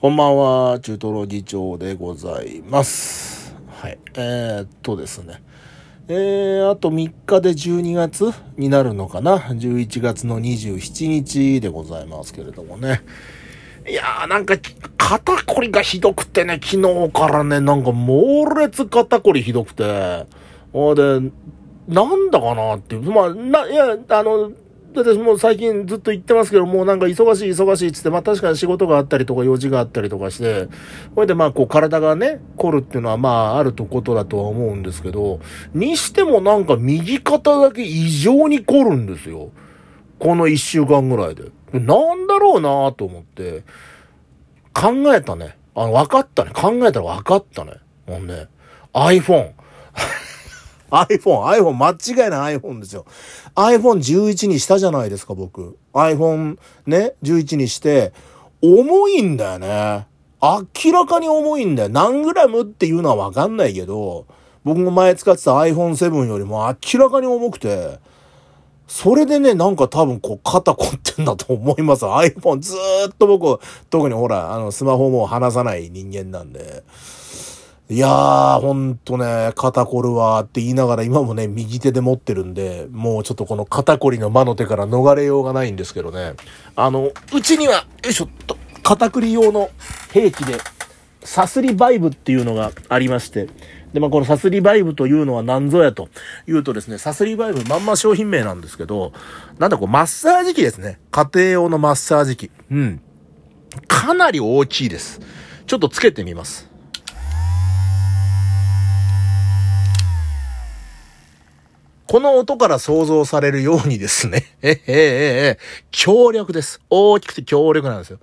こんばんは、中トロ議長でございます。はい。えー、っとですね。えー、あと3日で12月になるのかな ?11 月の27日でございますけれどもね。いやーなんか、肩こりがひどくてね、昨日からね、なんか猛烈肩こりひどくて。ほで、なんだかなっていう。まあ、な、いや、あの、私もう最近ずっと言ってますけど、もうなんか忙しい忙しいっつって、まあ確かに仕事があったりとか用事があったりとかして、これでまあこう体がね、凝るっていうのはまああるとことだとは思うんですけど、にしてもなんか右肩だけ異常に凝るんですよ。この一週間ぐらいで。なんだろうなと思って、考えたね。あの、分かったね。考えたら分かったね。もうね、iPhone。iPhone、iPhone、間違いない iPhone ですよ。iPhone11 にしたじゃないですか、僕。iPhone ね、11にして、重いんだよね。明らかに重いんだよ。何グラムっていうのはわかんないけど、僕も前使ってた iPhone7 よりも明らかに重くて、それでね、なんか多分こう肩凝ってんだと思います。iPhone ずーっと僕、特にほら、あの、スマホも離さない人間なんで。いやー、ほんとね、肩こるわーって言いながら今もね、右手で持ってるんで、もうちょっとこの肩こりの魔の手から逃れようがないんですけどね。あの、うちには、よいしょっと、肩こり用の兵器で、サスリバイブっていうのがありまして、で、まあ、このサスリバイブというのは何ぞやというとですね、サスリバイブまんま商品名なんですけど、なんだこう、マッサージ機ですね。家庭用のマッサージ機。うん。かなり大きいです。ちょっとつけてみます。この音から想像されるようにですね、ええええええ強力です。大きくて強力なんですよ。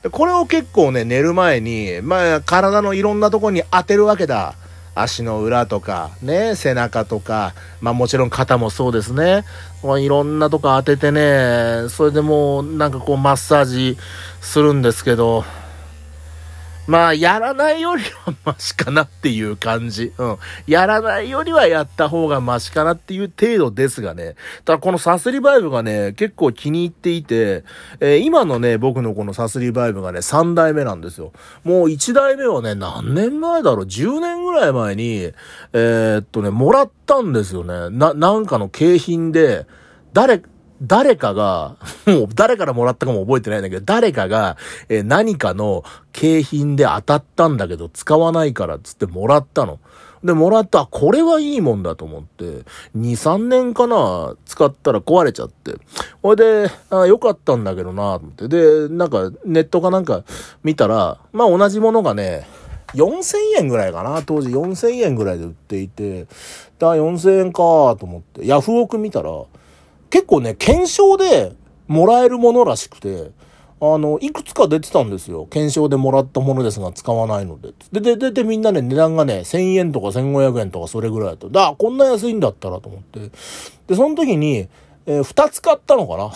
でこれを結構ね、寝る前に、まあ、体のいろんなとこに当てるわけだ。足の裏とか、ね、背中とか、まあもちろん肩もそうですね。まあいろんなとこ当ててね、それでもうなんかこうマッサージするんですけど、まあ、やらないよりはマシかなっていう感じ。うん。やらないよりはやった方がマシかなっていう程度ですがね。ただこのサスリバイブがね、結構気に入っていて、えー今のね、僕のこのサスリバイブがね、3代目なんですよ。もう1代目はね、何年前だろう ?10 年ぐらい前に、えーっとね、もらったんですよね。な、なんかの景品で、誰、誰かが、もう誰からもらったかも覚えてないんだけど、誰かが、えー何かの景品で当たったんだけど使わないからっつってもらったの。で、もらった、これはいいもんだと思って、2、3年かな、使ったら壊れちゃって。ほいで、あよかったんだけどな、と思って。で、なんか、ネットかなんか見たら、まあ同じものがね、4000円ぐらいかな当時4000円ぐらいで売っていて、だ4000円かと思って、ヤフオク見たら、結構ね、検証でもらえるものらしくて、あの、いくつか出てたんですよ。検証でもらったものですが使わないので。で、で、で、で、みんなね、値段がね、1000円とか1500円とかそれぐらいだと。だ、こんな安いんだったらと思って。で、その時に、えー2つ買ったのかな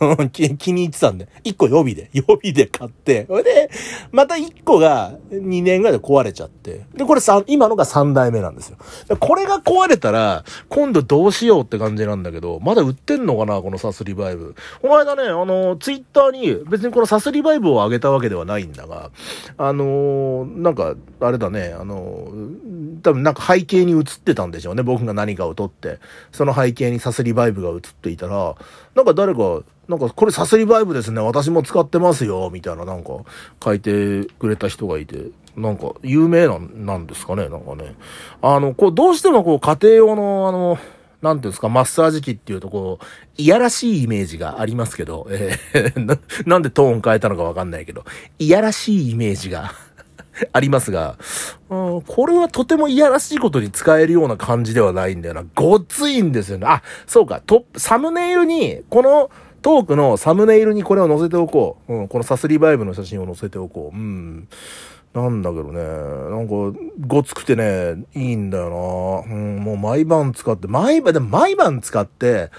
う気気に入ってたんで。一個予備で、予備で買って。それで、また一個が2年ぐらいで壊れちゃって。で、これさ、今のが3代目なんですよ。でこれが壊れたら、今度どうしようって感じなんだけど、まだ売ってんのかなこのサスリバイブ。この間ね、あの、ツイッターに別にこのサスリバイブを上げたわけではないんだが、あのなんか、あれだね、あの多分なんか背景に映ってたんでしょうね。僕が何かを撮って。その背景にサスリバイブが映っていたら、なんか誰か、なんかこれサスリバイブですね。私も使ってますよ。みたいななんか書いてくれた人がいて、なんか有名なんなんですかね。なんかね。あの、こうどうしてもこう家庭用のあの、なんていうんですか、マッサージ機っていうとこう、いやらしいイメージがありますけど、えーななんでトーン変えたのかわかんないけど、いやらしいイメージが ありますが、うん、これはとてもいやらしいことに使えるような感じではないんだよな。ごっついんですよね。あ、そうか、トップ、サムネイルに、このトークのサムネイルにこれを載せておこう。うん、このサスリバイブの写真を載せておこう。うん。なんだけどね、なんか、ごつくてね、いいんだよな。うん、もう毎晩使って、毎晩、でも毎晩使って、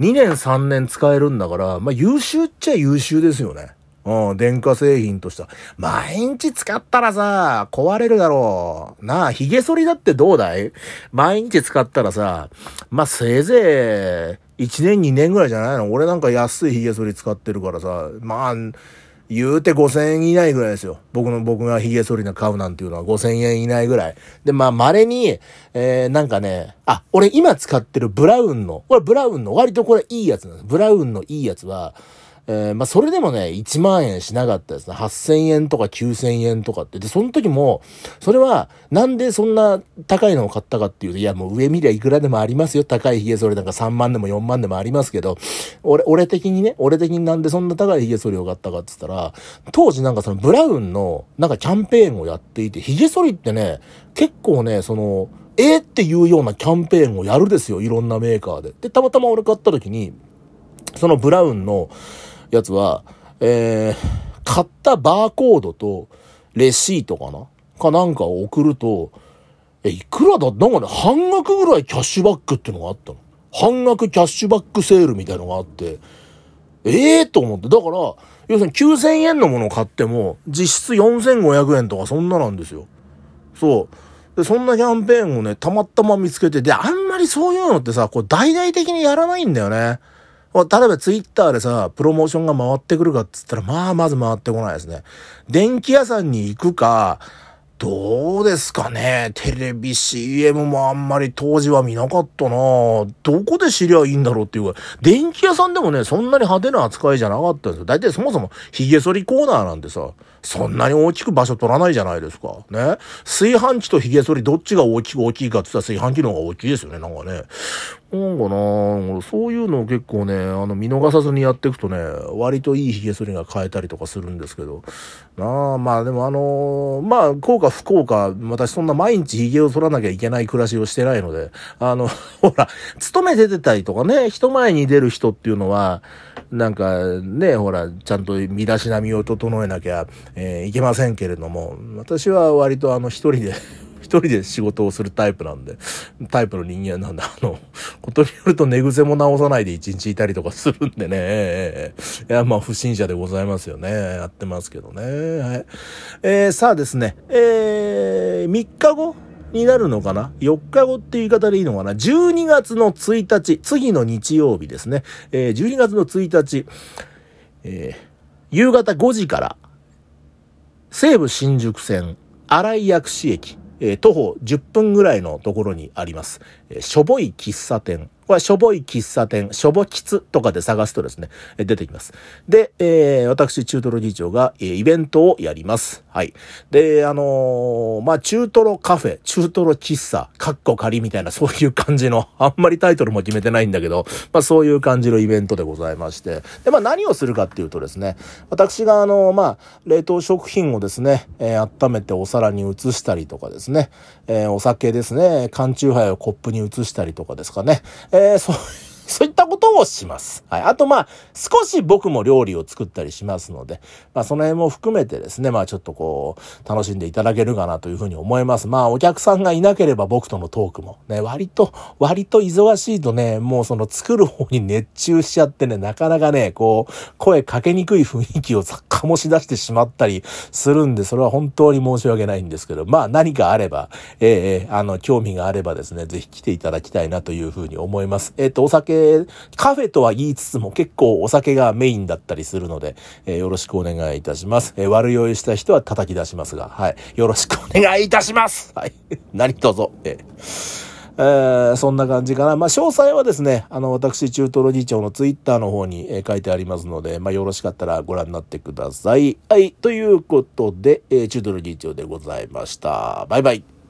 2年3年使えるんだから、まあ優秀っちゃ優秀ですよね。うん、電化製品として。毎日使ったらさ、壊れるだろう。なあ、髭剃りだってどうだい？毎日使ったらさ、まあせいぜい1年2年ぐらいじゃないの？俺なんか安い髭剃り使ってるからさ、まあ、言うて5000円以内ぐらいですよ。僕の、僕が髭剃りの買うなんていうのは5000円以内ぐらい。で、まあ、稀に、えー、なんかね、あ、俺今使ってるブラウンの、これブラウンの、割とこれいいやつなんです。ブラウンのいいやつは、えー、まあ、それでもね、1万円しなかったですね。8000円とか9000円とかって。で、その時も、それは、なんでそんな高いのを買ったかっていうと、いや、もう上見りゃいくらでもありますよ。高い髭剃りなんか3万でも4万でもありますけど、俺、俺的にね、俺的になんでそんな高い髭剃りを買ったかって言ったら、当時なんかそのブラウンの、なんかキャンペーンをやっていて、髭剃りってね、結構ね、その、えー、っていうようなキャンペーンをやるですよ。いろんなメーカーで。で、たまたま俺買った時に、そのブラウンの、やつは、えー、買ったバーコードと、レシートかな？かなんかを送ると、え、いくらだ？なんかね、半額ぐらいキャッシュバックってのがあったの。半額キャッシュバックセールみたいのがあって、ええー、と思って。だから、要するに9000円のものを買っても、実質4500円とかそんななんですよ。そう。で、そんなキャンペーンをね、たまたま見つけて、で、あんまりそういうのってさ、こう大々的にやらないんだよね。例えばツイッターでさ、プロモーションが回ってくるかっつったら、まあ、まず回ってこないですね。電気屋さんに行くか、どうですかねテレビ CM もあんまり当時は見なかったなどこで知りゃいいんだろうっていうか、電気屋さんでもね、そんなに派手な扱いじゃなかったんですよ。大体そもそも髭剃りコーナーなんてさ、そんなに大きく場所取らないじゃないですか。ね。炊飯器と髭剃りどっちが大きく大きいかって言ったら炊飯器の方が大きいですよね、なんかね。なんかなそういうのを結構ね、あの、見逃さずにやっていくとね、割といい髭剃りが変えたりとかするんですけど。なあ、まあでもあのー、まあ、効果不効果、私そんな毎日髭を剃らなきゃいけない暮らしをしてないので、あの、ほら、勤めててたりとかね、人前に出る人っていうのは、なんかね、ほら、ちゃんと身だしなみを整えなきゃ、えー、いけませんけれども、私は割とあの一人で 一人で仕事をするタイプなんで、タイプの人間なんで、あの、ことによると寝癖も直さないで一日いたりとかするんでね、いや、まあ不審者でございますよね。やってますけどね。はい。えー、さあですね、えー、3日後になるのかな ?4 日後っていう言い方でいいのかな ?12 月の1日、次の日曜日ですね。えー、12月の1日、えー、夕方5時から、西武新宿線、荒井薬師駅、えー、徒歩10分ぐらいのところにあります、えー、しょぼい喫茶店。これしょぼい喫茶店、しょぼ喫とかで探すとですね、出てきます。で、えー、私、中トロ議長が、えー、イベントをやります。はい。で、あのー、まあ、中トロカフェ、中トロ喫茶、カッコ仮みたいな、そういう感じの、あんまりタイトルも決めてないんだけど、まあ、そういう感じのイベントでございまして。で、まあ、何をするかっていうとですね、私があのー、まあ、冷凍食品をですね、えー、温めてお皿に移したりとかですね、えー、お酒ですね、缶チューハイをコップに移したりとかですかね、え、そうそういったことをします。はい。あと、まあ、少し僕も料理を作ったりしますので、まあ、その辺も含めてですね、まあ、ちょっとこう、楽しんでいただけるかなというふうに思います。まあ、お客さんがいなければ僕とのトークも、ね、割と、割と忙しいとね、もうその作る方に熱中しちゃってね、なかなかね、こう、声かけにくい雰囲気を醸し出してしまったりするんで、それは本当に申し訳ないんですけど、まあ、何かあれば、え、えー、あの、興味があればですね、ぜひ来ていただきたいなというふうに思います。えっ、ー、と、お酒カフェとは言いつつも結構お酒がメインだったりするので、えー、よろしくお願いいたします。えー、悪酔いした人は叩き出しますが、はい。よろしくお願いいたしますはい。何卒。えーえー、そんな感じかな。まあ、詳細はですね、あの、私、中トロ議長のツイッターの方に、えー、書いてありますので、まあ、よろしかったらご覧になってください。はい。ということで、えー、中トロ議長でございました。バイバイ。